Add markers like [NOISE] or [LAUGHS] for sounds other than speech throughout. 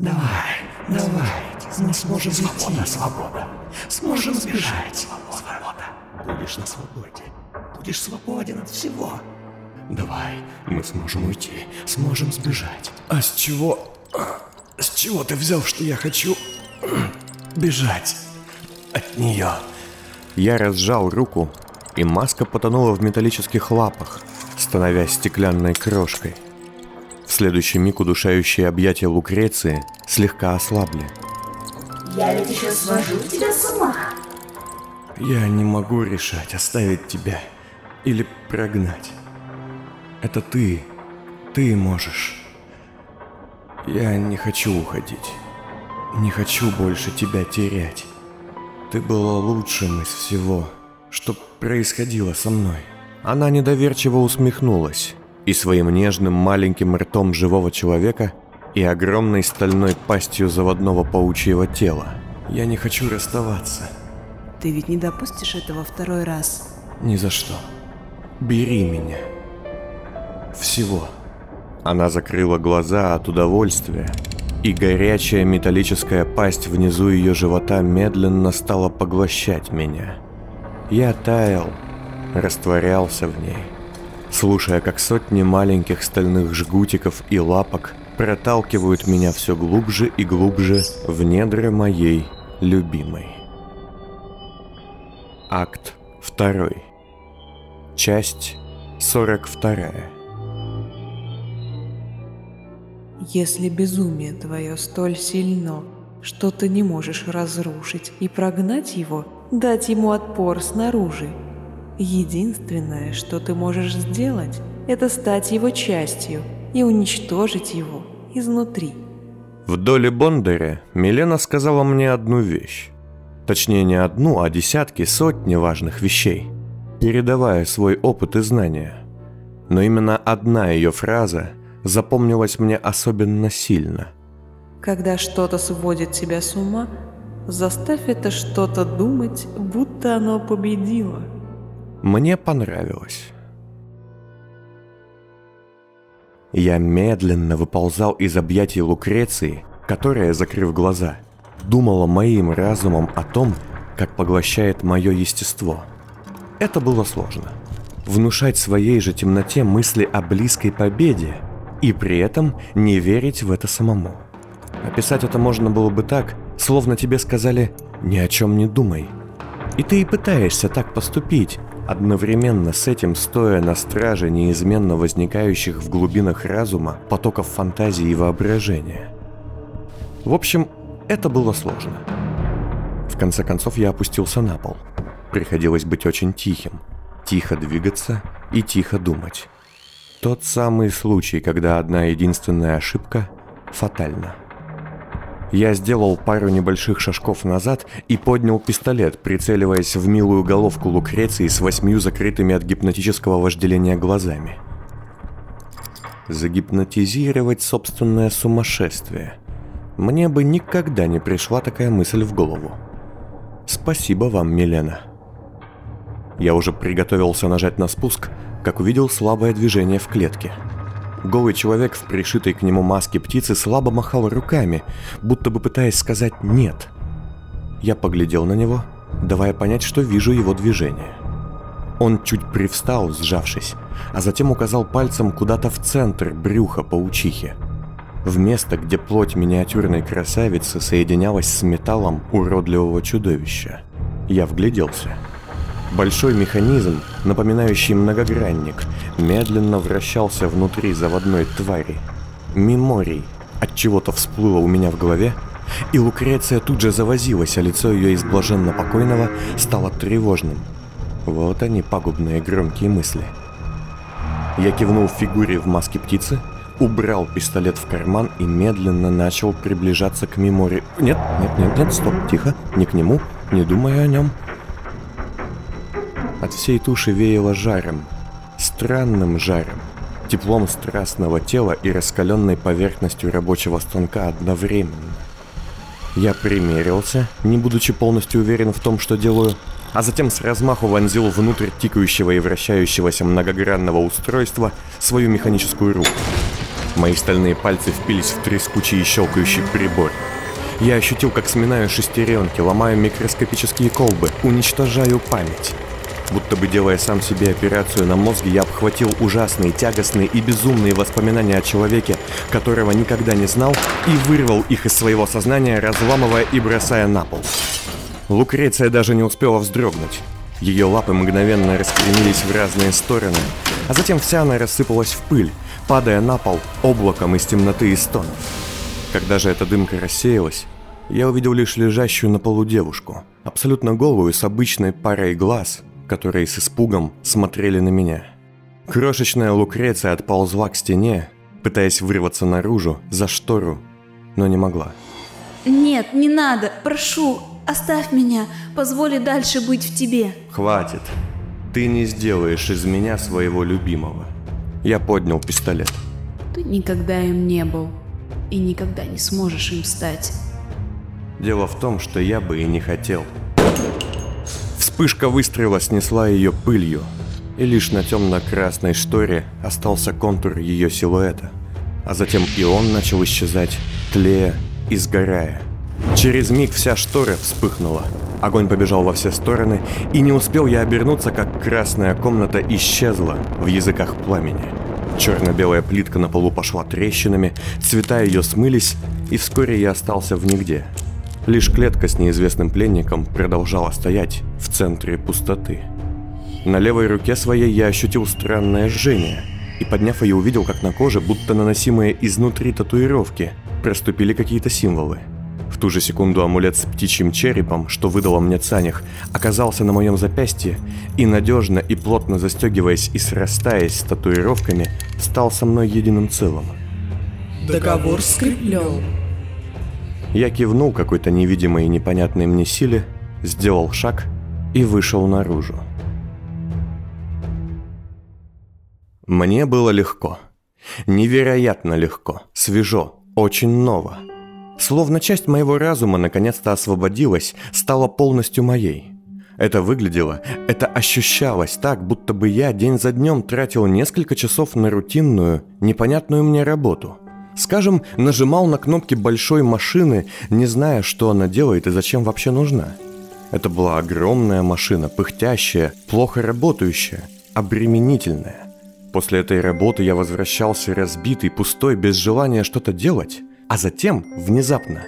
Давай, давай, мы сможем свобода, свобода. Сможем сбежать. Свобода. Будешь на свободе. Будешь свободен от всего. Давай, мы сможем уйти, сможем сбежать. А с чего... С чего ты взял, что я хочу бежать от нее? Я разжал руку, и маска потонула в металлических лапах, становясь стеклянной крошкой. Следующий миг удушающие объятия Лукреции слегка ослабли. Я ведь еще свожу тебя с ума. Я не могу решать, оставить тебя или прогнать. Это ты, ты можешь. Я не хочу уходить. Не хочу больше тебя терять. Ты была лучшим из всего, что происходило со мной. Она недоверчиво усмехнулась и своим нежным маленьким ртом живого человека и огромной стальной пастью заводного паучьего тела. Я не хочу расставаться. Ты ведь не допустишь этого второй раз? Ни за что. Бери меня всего. Она закрыла глаза от удовольствия, и горячая металлическая пасть внизу ее живота медленно стала поглощать меня. Я таял, растворялся в ней, слушая, как сотни маленьких стальных жгутиков и лапок проталкивают меня все глубже и глубже в недра моей любимой. Акт 2. Часть 42. Если безумие твое столь сильно, что ты не можешь разрушить и прогнать его, дать ему отпор снаружи. Единственное, что ты можешь сделать, это стать его частью и уничтожить его изнутри. В доле Бондаря Милена сказала мне одну вещь. Точнее, не одну, а десятки, сотни важных вещей, передавая свой опыт и знания. Но именно одна ее фраза запомнилось мне особенно сильно. Когда что-то сводит тебя с ума, заставь это что-то думать, будто оно победило. Мне понравилось. Я медленно выползал из объятий Лукреции, которая, закрыв глаза, думала моим разумом о том, как поглощает мое естество. Это было сложно. Внушать своей же темноте мысли о близкой победе – и при этом не верить в это самому. Описать это можно было бы так, словно тебе сказали «ни о чем не думай». И ты и пытаешься так поступить, одновременно с этим стоя на страже неизменно возникающих в глубинах разума потоков фантазии и воображения. В общем, это было сложно. В конце концов я опустился на пол. Приходилось быть очень тихим, тихо двигаться и тихо думать. Тот самый случай, когда одна единственная ошибка фатальна. Я сделал пару небольших шажков назад и поднял пистолет, прицеливаясь в милую головку Лукреции с восьмью закрытыми от гипнотического вожделения глазами. Загипнотизировать собственное сумасшествие. Мне бы никогда не пришла такая мысль в голову. Спасибо вам, Милена. Я уже приготовился нажать на спуск, как увидел слабое движение в клетке. Голый человек в пришитой к нему маске птицы слабо махал руками, будто бы пытаясь сказать «нет». Я поглядел на него, давая понять, что вижу его движение. Он чуть привстал, сжавшись, а затем указал пальцем куда-то в центр брюха паучихи. В место, где плоть миниатюрной красавицы соединялась с металлом уродливого чудовища. Я вгляделся – Большой механизм, напоминающий многогранник, медленно вращался внутри заводной твари. Меморий от чего-то всплыло у меня в голове, и Лукреция тут же завозилась, а лицо ее из блаженно покойного стало тревожным. Вот они, пагубные громкие мысли. Я кивнул фигуре в маске птицы, убрал пистолет в карман и медленно начал приближаться к Мемори. Нет, нет, нет, нет, стоп, тихо, не к нему, не думай о нем. От всей туши веяло жаром, странным жаром, теплом страстного тела и раскаленной поверхностью рабочего станка одновременно. Я примерился, не будучи полностью уверен в том, что делаю, а затем с размаху вонзил внутрь тикающего и вращающегося многогранного устройства свою механическую руку. Мои стальные пальцы впились в трескучий и щелкающий прибор. Я ощутил, как сминаю шестеренки, ломаю микроскопические колбы, уничтожаю память. Будто бы делая сам себе операцию на мозге, я обхватил ужасные, тягостные и безумные воспоминания о человеке, которого никогда не знал, и вырвал их из своего сознания, разламывая и бросая на пол. Лукреция даже не успела вздрогнуть. Ее лапы мгновенно распрямились в разные стороны, а затем вся она рассыпалась в пыль, падая на пол облаком из темноты и стонов. Когда же эта дымка рассеялась, я увидел лишь лежащую на полу девушку, абсолютно голую, с обычной парой глаз, которые с испугом смотрели на меня. Крошечная Лукреция отползла к стене, пытаясь вырваться наружу, за штору, но не могла. Нет, не надо, прошу, оставь меня, позволь дальше быть в тебе. Хватит. Ты не сделаешь из меня своего любимого. Я поднял пистолет. Ты никогда им не был и никогда не сможешь им стать. Дело в том, что я бы и не хотел. Вспышка выстрела снесла ее пылью, и лишь на темно-красной шторе остался контур ее силуэта. А затем и он начал исчезать, тлея и сгорая. Через миг вся штора вспыхнула. Огонь побежал во все стороны, и не успел я обернуться, как красная комната исчезла в языках пламени. Черно-белая плитка на полу пошла трещинами, цвета ее смылись, и вскоре я остался в нигде. Лишь клетка с неизвестным пленником продолжала стоять в центре пустоты. На левой руке своей я ощутил странное жжение, и подняв ее увидел, как на коже, будто наносимые изнутри татуировки, проступили какие-то символы – в ту же секунду амулет с птичьим черепом, что выдало мне Цанях, оказался на моем запястье и, надежно и плотно застегиваясь и срастаясь с татуировками, стал со мной единым целым. Договор скреплен. Я кивнул какой-то невидимой и непонятной мне силе, сделал шаг и вышел наружу. Мне было легко. Невероятно легко, свежо, очень ново. Словно часть моего разума наконец-то освободилась, стала полностью моей. Это выглядело, это ощущалось так, будто бы я день за днем тратил несколько часов на рутинную, непонятную мне работу. Скажем, нажимал на кнопки большой машины, не зная, что она делает и зачем вообще нужна. Это была огромная машина, пыхтящая, плохо работающая, обременительная. После этой работы я возвращался разбитый, пустой, без желания что-то делать. А затем, внезапно,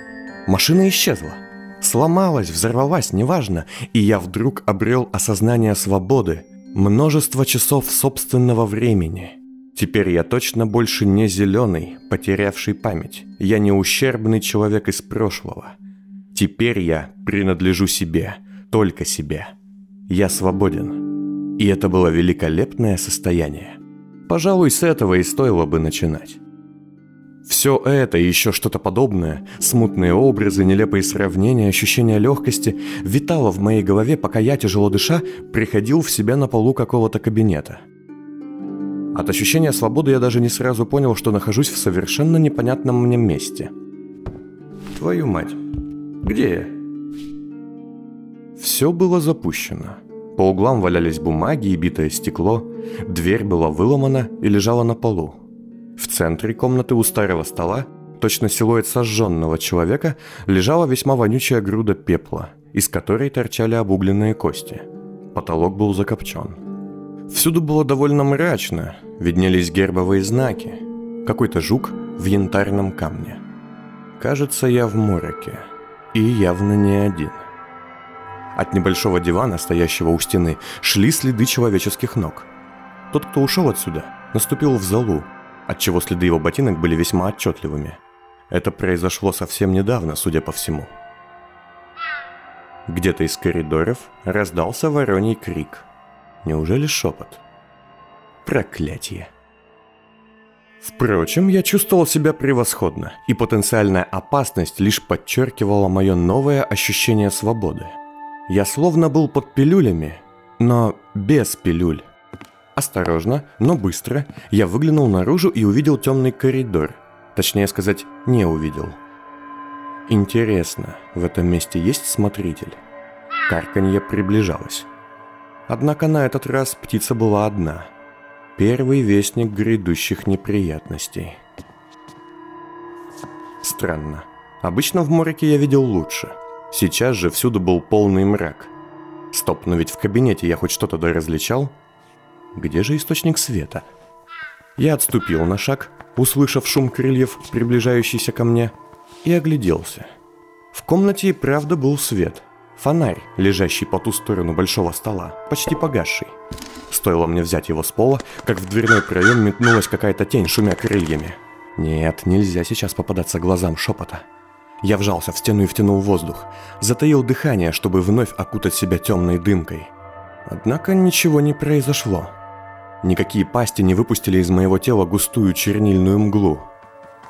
машина исчезла. Сломалась, взорвалась, неважно, и я вдруг обрел осознание свободы, множество часов собственного времени. Теперь я точно больше не зеленый, потерявший память. Я не ущербный человек из прошлого. Теперь я принадлежу себе, только себе. Я свободен. И это было великолепное состояние. Пожалуй, с этого и стоило бы начинать. Все это и еще что-то подобное, смутные образы, нелепые сравнения, ощущение легкости, витало в моей голове, пока я, тяжело дыша, приходил в себя на полу какого-то кабинета. От ощущения свободы я даже не сразу понял, что нахожусь в совершенно непонятном мне месте. Твою мать, где я? Все было запущено. По углам валялись бумаги и битое стекло, дверь была выломана и лежала на полу. В центре комнаты у старого стола, точно силуэт сожженного человека, лежала весьма вонючая груда пепла, из которой торчали обугленные кости. Потолок был закопчен. Всюду было довольно мрачно, виднелись гербовые знаки. Какой-то жук в янтарном камне. Кажется, я в мороке. И явно не один. От небольшого дивана, стоящего у стены, шли следы человеческих ног. Тот, кто ушел отсюда, наступил в залу, отчего следы его ботинок были весьма отчетливыми. Это произошло совсем недавно, судя по всему. Где-то из коридоров раздался вороний крик. Неужели шепот? Проклятие. Впрочем, я чувствовал себя превосходно, и потенциальная опасность лишь подчеркивала мое новое ощущение свободы. Я словно был под пилюлями, но без пилюль. Осторожно, но быстро я выглянул наружу и увидел темный коридор. Точнее сказать, не увидел. Интересно, в этом месте есть смотритель? Карканье приближалось. Однако на этот раз птица была одна. Первый вестник грядущих неприятностей. Странно. Обычно в мороке я видел лучше. Сейчас же всюду был полный мрак. Стоп, но ведь в кабинете я хоть что-то да различал. Где же источник света? Я отступил на шаг, услышав шум крыльев, приближающийся ко мне, и огляделся. В комнате и правда был свет. Фонарь, лежащий по ту сторону большого стола, почти погасший. Стоило мне взять его с пола, как в дверной проем метнулась какая-то тень, шумя крыльями. Нет, нельзя сейчас попадаться глазам шепота. Я вжался в стену и втянул воздух. Затаил дыхание, чтобы вновь окутать себя темной дымкой. Однако ничего не произошло. Никакие пасти не выпустили из моего тела густую чернильную мглу.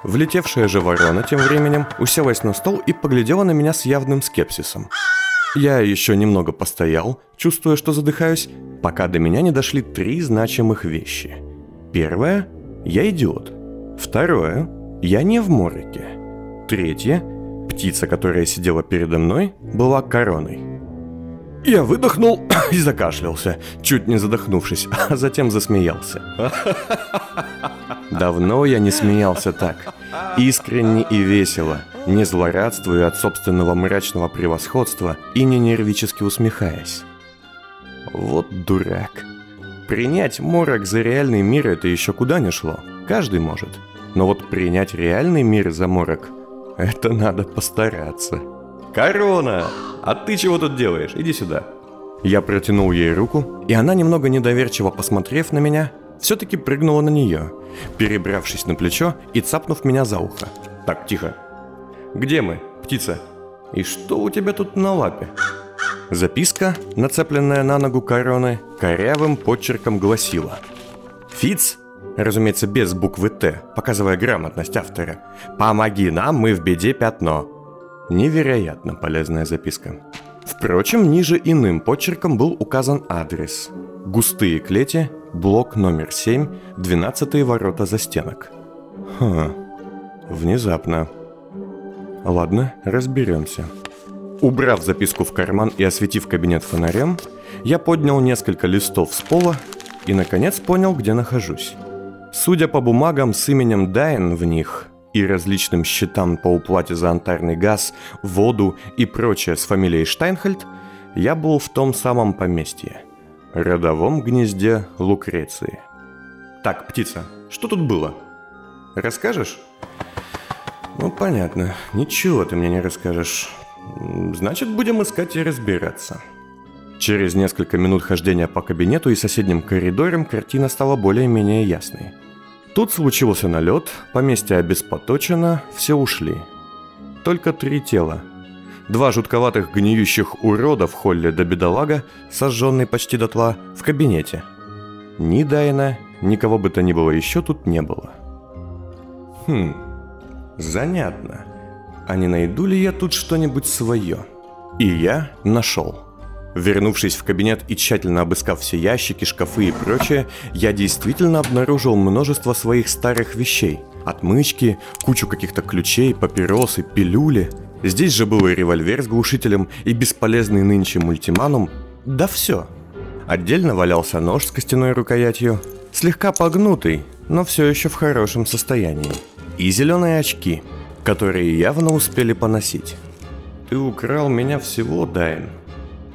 Влетевшая же ворона тем временем уселась на стол и поглядела на меня с явным скепсисом. Я еще немного постоял, чувствуя, что задыхаюсь, пока до меня не дошли три значимых вещи. Первое – я идиот. Второе – я не в мороке. Третье – птица, которая сидела передо мной, была короной. Я выдохнул [COUGHS] и закашлялся, чуть не задохнувшись, [LAUGHS] а затем засмеялся. [LAUGHS] Давно я не смеялся так. Искренне и весело, не злорадствуя от собственного мрачного превосходства и не нервически усмехаясь. Вот дурак. Принять морок за реальный мир это еще куда не шло. Каждый может. Но вот принять реальный мир за морок – это надо постараться. «Корона! А ты чего тут делаешь? Иди сюда!» Я протянул ей руку, и она, немного недоверчиво посмотрев на меня, все-таки прыгнула на нее, перебравшись на плечо и цапнув меня за ухо. «Так, тихо. Где мы, птица? И что у тебя тут на лапе?» Записка, нацепленная на ногу короны, корявым почерком гласила «Фиц, разумеется, без буквы «Т», показывая грамотность автора, «Помоги нам, мы в беде пятно». Невероятно полезная записка. Впрочем, ниже иным почерком был указан адрес. Густые клети, блок номер 7, 12 ворота за стенок. Хм, внезапно. Ладно, разберемся. Убрав записку в карман и осветив кабинет фонарем, я поднял несколько листов с пола и, наконец, понял, где нахожусь. Судя по бумагам с именем Дайн в них, и различным счетам по уплате за антарный газ, воду и прочее с фамилией Штайнхальд, я был в том самом поместье, родовом гнезде Лукреции. Так, птица, что тут было? Расскажешь? Ну, понятно. Ничего ты мне не расскажешь. Значит, будем искать и разбираться. Через несколько минут хождения по кабинету и соседним коридорам картина стала более-менее ясной. Тут случился налет, поместье обеспоточено, все ушли. Только три тела. Два жутковатых гниющих урода в холле до бедолага, сожженный почти дотла, в кабинете. Ни Дайна, никого бы то ни было еще тут не было. Хм, занятно. А не найду ли я тут что-нибудь свое? И я нашел. Вернувшись в кабинет и тщательно обыскав все ящики, шкафы и прочее, я действительно обнаружил множество своих старых вещей. Отмычки, кучу каких-то ключей, папиросы, пилюли. Здесь же был и револьвер с глушителем, и бесполезный нынче мультиманум. Да все. Отдельно валялся нож с костяной рукоятью, слегка погнутый, но все еще в хорошем состоянии. И зеленые очки, которые явно успели поносить. «Ты украл меня всего, Дайн»,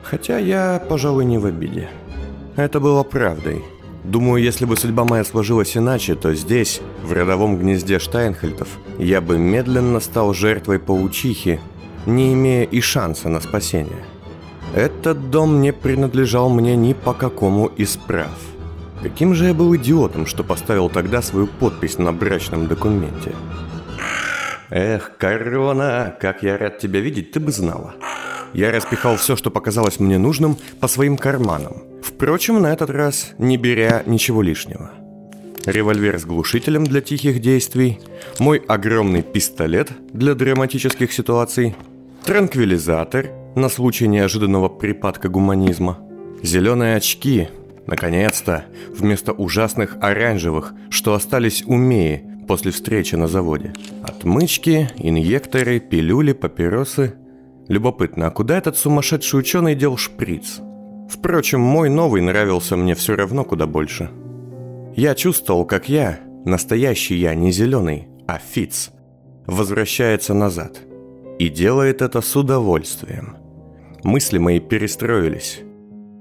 Хотя я, пожалуй, не в обиде. Это было правдой. Думаю, если бы судьба моя сложилась иначе, то здесь, в родовом гнезде Штайнхельтов, я бы медленно стал жертвой паучихи, не имея и шанса на спасение. Этот дом не принадлежал мне ни по какому из прав. Каким же я был идиотом, что поставил тогда свою подпись на брачном документе? Эх, корона, как я рад тебя видеть, ты бы знала. Я распихал все, что показалось мне нужным, по своим карманам. Впрочем, на этот раз не беря ничего лишнего. Револьвер с глушителем для тихих действий, мой огромный пистолет для драматических ситуаций, транквилизатор на случай неожиданного припадка гуманизма, зеленые очки, наконец-то, вместо ужасных оранжевых, что остались у Меи после встречи на заводе. Отмычки, инъекторы, пилюли, папиросы – Любопытно, а куда этот сумасшедший ученый дел шприц? Впрочем, мой новый нравился мне все равно куда больше. Я чувствовал, как я, настоящий я, не зеленый, а Фиц, возвращается назад. И делает это с удовольствием. Мысли мои перестроились.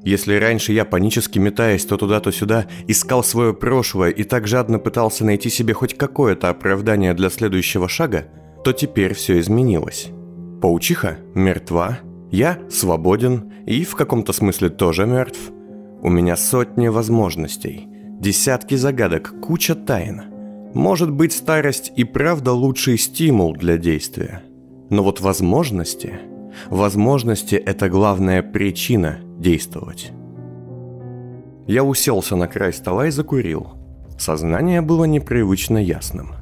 Если раньше я, панически метаясь то туда, то сюда, искал свое прошлое и так жадно пытался найти себе хоть какое-то оправдание для следующего шага, то теперь все изменилось. Паучиха мертва, я свободен и в каком-то смысле тоже мертв. У меня сотни возможностей, десятки загадок, куча тайн. Может быть, старость и правда лучший стимул для действия. Но вот возможности... Возможности – это главная причина действовать. Я уселся на край стола и закурил. Сознание было непривычно ясным.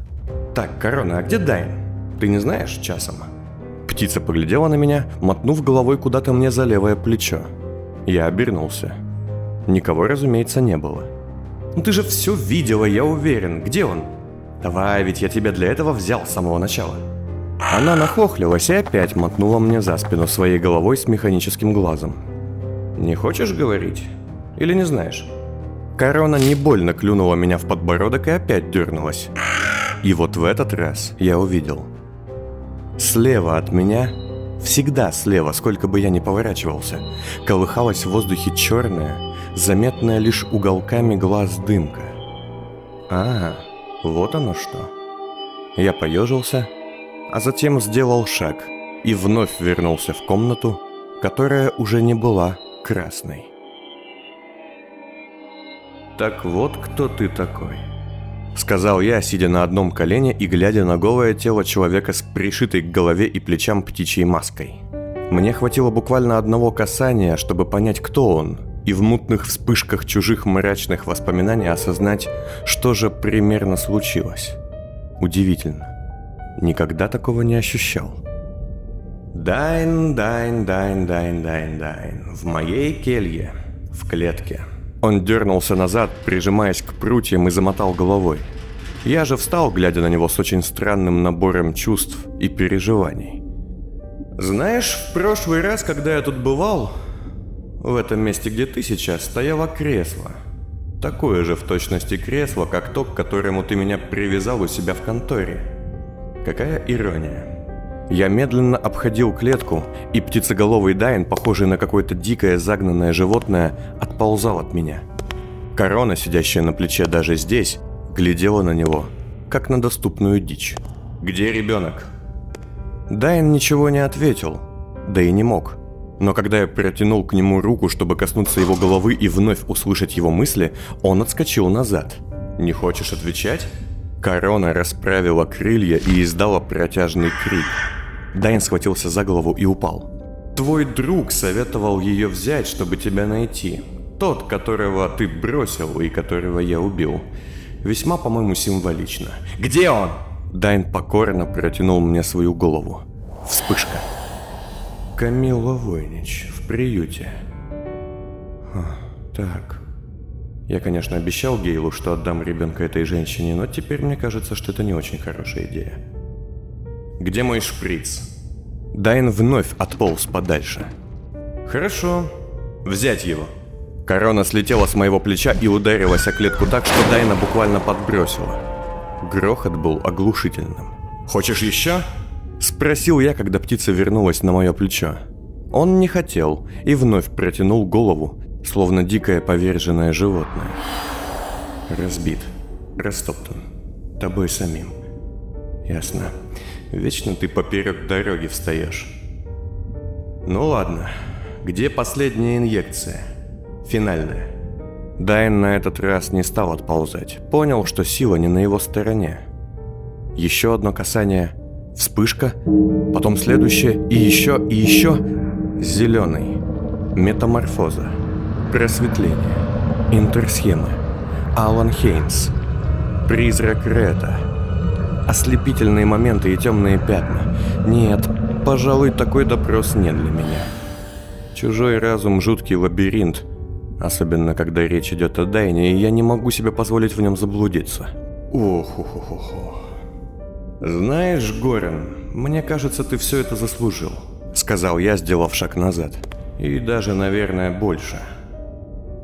«Так, Корона, а где Дайн? Ты не знаешь часом?» Птица поглядела на меня, мотнув головой куда-то мне за левое плечо. Я обернулся. Никого, разумеется, не было. «Ну ты же все видела, я уверен. Где он?» «Давай, ведь я тебя для этого взял с самого начала». Она нахохлилась и опять мотнула мне за спину своей головой с механическим глазом. «Не хочешь говорить? Или не знаешь?» Корона не больно клюнула меня в подбородок и опять дернулась. И вот в этот раз я увидел. Слева от меня, всегда слева, сколько бы я ни поворачивался, колыхалась в воздухе черная, заметная лишь уголками глаз дымка. А, вот оно что. Я поежился, а затем сделал шаг и вновь вернулся в комнату, которая уже не была красной. «Так вот кто ты такой», — сказал я, сидя на одном колене и глядя на голое тело человека с пришитой к голове и плечам птичьей маской. Мне хватило буквально одного касания, чтобы понять, кто он, и в мутных вспышках чужих мрачных воспоминаний осознать, что же примерно случилось. Удивительно. Никогда такого не ощущал. Дайн, дайн, дайн, дайн, дайн, дайн. В моей келье. В клетке. Он дернулся назад, прижимаясь к прутьям и замотал головой. Я же встал, глядя на него с очень странным набором чувств и переживаний. Знаешь, в прошлый раз, когда я тут бывал, в этом месте, где ты сейчас, стояло кресло. Такое же в точности кресло, как то, к которому ты меня привязал у себя в конторе. Какая ирония. Я медленно обходил клетку, и птицеголовый Дайн, похожий на какое-то дикое загнанное животное, отползал от меня. Корона, сидящая на плече даже здесь, глядела на него, как на доступную дичь. «Где ребенок?» Дайн ничего не ответил, да и не мог. Но когда я протянул к нему руку, чтобы коснуться его головы и вновь услышать его мысли, он отскочил назад. «Не хочешь отвечать?» Корона расправила крылья и издала протяжный крик. Дайн схватился за голову и упал. «Твой друг советовал ее взять, чтобы тебя найти. Тот, которого ты бросил и которого я убил. Весьма, по-моему, символично. Где он?» Дайн покорно протянул мне свою голову. Вспышка. Камилла Войнич в приюте. А, так, я, конечно, обещал Гейлу, что отдам ребенка этой женщине, но теперь мне кажется, что это не очень хорошая идея. Где мой шприц? Дайн вновь отполз подальше. Хорошо. Взять его. Корона слетела с моего плеча и ударилась о клетку так, что Дайна буквально подбросила. Грохот был оглушительным. «Хочешь еще?» Спросил я, когда птица вернулась на мое плечо. Он не хотел и вновь протянул голову, словно дикое поверженное животное. Разбит, растоптан, тобой самим. Ясно. Вечно ты поперек дороги встаешь. Ну ладно, где последняя инъекция? Финальная. Дайн на этот раз не стал отползать. Понял, что сила не на его стороне. Еще одно касание, вспышка, потом следующее, и еще, и еще. Зеленый. Метаморфоза. Просветление. Интерсхемы. Алан Хейнс. Призрак Рета. Ослепительные моменты и темные пятна. Нет, пожалуй, такой допрос не для меня. Чужой разум – жуткий лабиринт, особенно когда речь идет о Дайне, и я не могу себе позволить в нем заблудиться. ох ох ох ох Знаешь, Горин, мне кажется, ты все это заслужил, сказал я, сделав шаг назад. И даже, наверное, больше –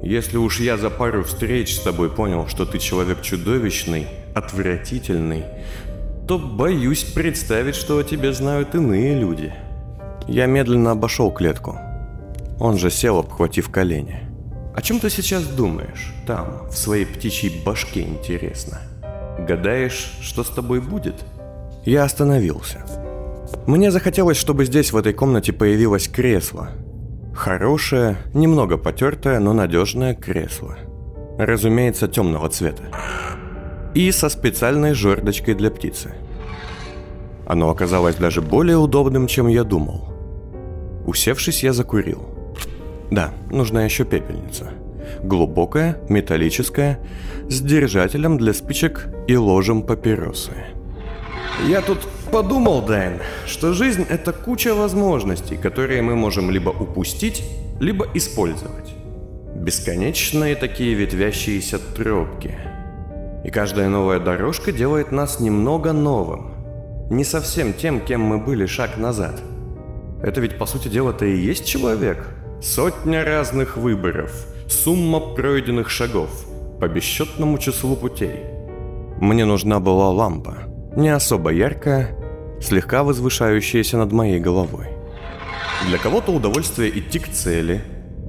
если уж я за пару встреч с тобой понял, что ты человек чудовищный, отвратительный, то боюсь представить, что о тебе знают иные люди. Я медленно обошел клетку. Он же сел, обхватив колени. О чем ты сейчас думаешь? Там, в своей птичьей башке, интересно. Гадаешь, что с тобой будет? Я остановился. Мне захотелось, чтобы здесь, в этой комнате, появилось кресло. Хорошее, немного потертое, но надежное кресло. Разумеется, темного цвета. И со специальной жердочкой для птицы. Оно оказалось даже более удобным, чем я думал. Усевшись, я закурил. Да, нужна еще пепельница. Глубокая, металлическая, с держателем для спичек и ложем папиросы. Я тут подумал, Дайн, что жизнь это куча возможностей, которые мы можем либо упустить, либо использовать. Бесконечные такие ветвящиеся тропки. И каждая новая дорожка делает нас немного новым. Не совсем тем, кем мы были шаг назад. Это ведь по сути дела-то и есть человек. Сотня разных выборов, сумма пройденных шагов по бесчетному числу путей. Мне нужна была лампа, не особо яркая, слегка возвышающаяся над моей головой. Для кого-то удовольствие идти к цели,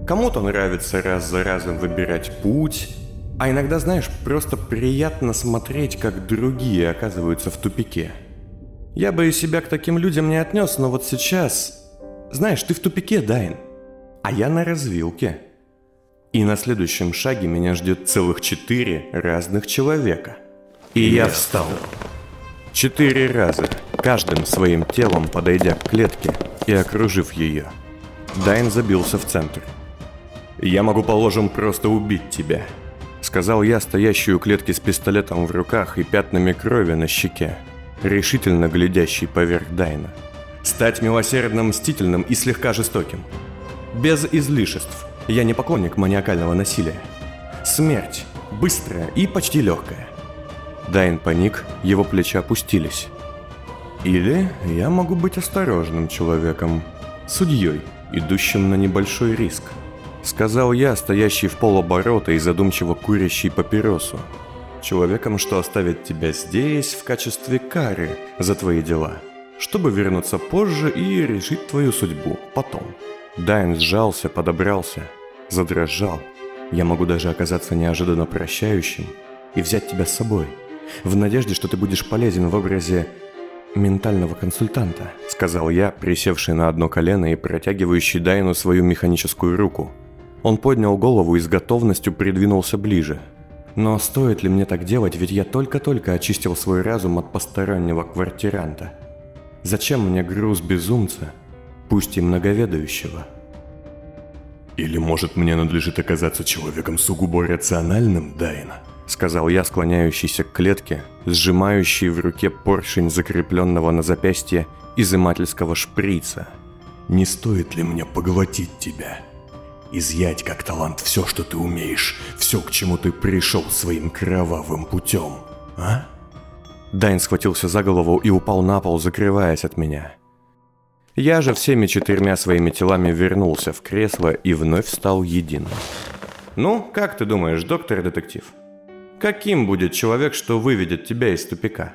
кому-то нравится раз за разом выбирать путь, а иногда, знаешь, просто приятно смотреть, как другие оказываются в тупике. Я бы и себя к таким людям не отнес, но вот сейчас... Знаешь, ты в тупике, Дайн, а я на развилке. И на следующем шаге меня ждет целых четыре разных человека. И я встал. Четыре раза, каждым своим телом подойдя к клетке и окружив ее. Дайн забился в центр. «Я могу, положим, просто убить тебя», — сказал я, стоящий у клетки с пистолетом в руках и пятнами крови на щеке, решительно глядящий поверх Дайна. «Стать милосердным, мстительным и слегка жестоким. Без излишеств. Я не поклонник маниакального насилия. Смерть. Быстрая и почти легкая. Дайн паник, его плечи опустились. Или я могу быть осторожным человеком, судьей, идущим на небольшой риск. Сказал я, стоящий в полоборота и задумчиво курящий папиросу. Человеком, что оставит тебя здесь в качестве кары за твои дела, чтобы вернуться позже и решить твою судьбу потом. Дайн сжался, подобрался, задрожал. Я могу даже оказаться неожиданно прощающим и взять тебя с собой – в надежде, что ты будешь полезен в образе ментального консультанта», — сказал я, присевший на одно колено и протягивающий Дайну свою механическую руку. Он поднял голову и с готовностью придвинулся ближе. «Но стоит ли мне так делать, ведь я только-только очистил свой разум от постороннего квартиранта? Зачем мне груз безумца, пусть и многоведающего?» «Или, может, мне надлежит оказаться человеком сугубо рациональным, Дайна?» Сказал я, склоняющийся к клетке, сжимающий в руке поршень закрепленного на запястье изымательского шприца. «Не стоит ли мне поглотить тебя? Изъять как талант все, что ты умеешь, все, к чему ты пришел своим кровавым путем, а?» Дайн схватился за голову и упал на пол, закрываясь от меня. Я же всеми четырьмя своими телами вернулся в кресло и вновь стал единым. «Ну, как ты думаешь, доктор-детектив?» Каким будет человек, что выведет тебя из тупика?